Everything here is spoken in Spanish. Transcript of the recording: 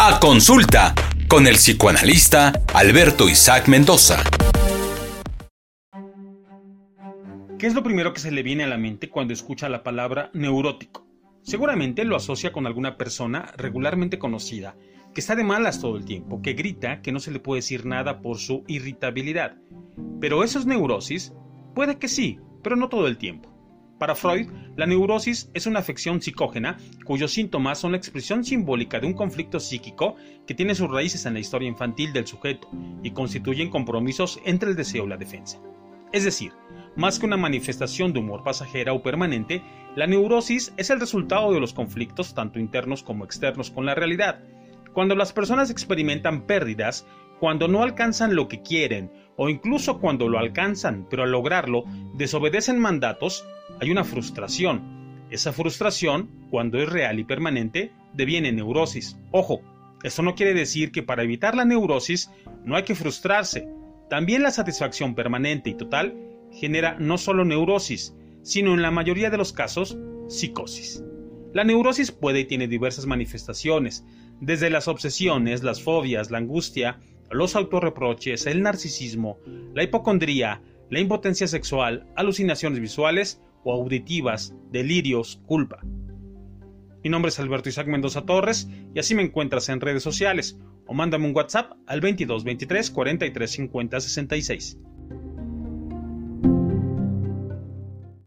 A consulta con el psicoanalista Alberto Isaac Mendoza. ¿Qué es lo primero que se le viene a la mente cuando escucha la palabra neurótico? Seguramente lo asocia con alguna persona regularmente conocida, que está de malas todo el tiempo, que grita, que no se le puede decir nada por su irritabilidad. Pero eso es neurosis? Puede que sí, pero no todo el tiempo. Para Freud, la neurosis es una afección psicógena cuyos síntomas son la expresión simbólica de un conflicto psíquico que tiene sus raíces en la historia infantil del sujeto y constituyen compromisos entre el deseo y la defensa. Es decir, más que una manifestación de humor pasajera o permanente, la neurosis es el resultado de los conflictos tanto internos como externos con la realidad. Cuando las personas experimentan pérdidas, cuando no alcanzan lo que quieren o incluso cuando lo alcanzan, pero al lograrlo desobedecen mandatos, hay una frustración. Esa frustración, cuando es real y permanente, deviene neurosis. Ojo, esto no quiere decir que para evitar la neurosis no hay que frustrarse. También la satisfacción permanente y total genera no solo neurosis, sino en la mayoría de los casos psicosis. La neurosis puede y tiene diversas manifestaciones, desde las obsesiones, las fobias, la angustia, los autorreproches, el narcisismo, la hipocondría, la impotencia sexual, alucinaciones visuales o auditivas, delirios, culpa. Mi nombre es Alberto Isaac Mendoza Torres y así me encuentras en redes sociales o mándame un WhatsApp al 22 23 43 50 66.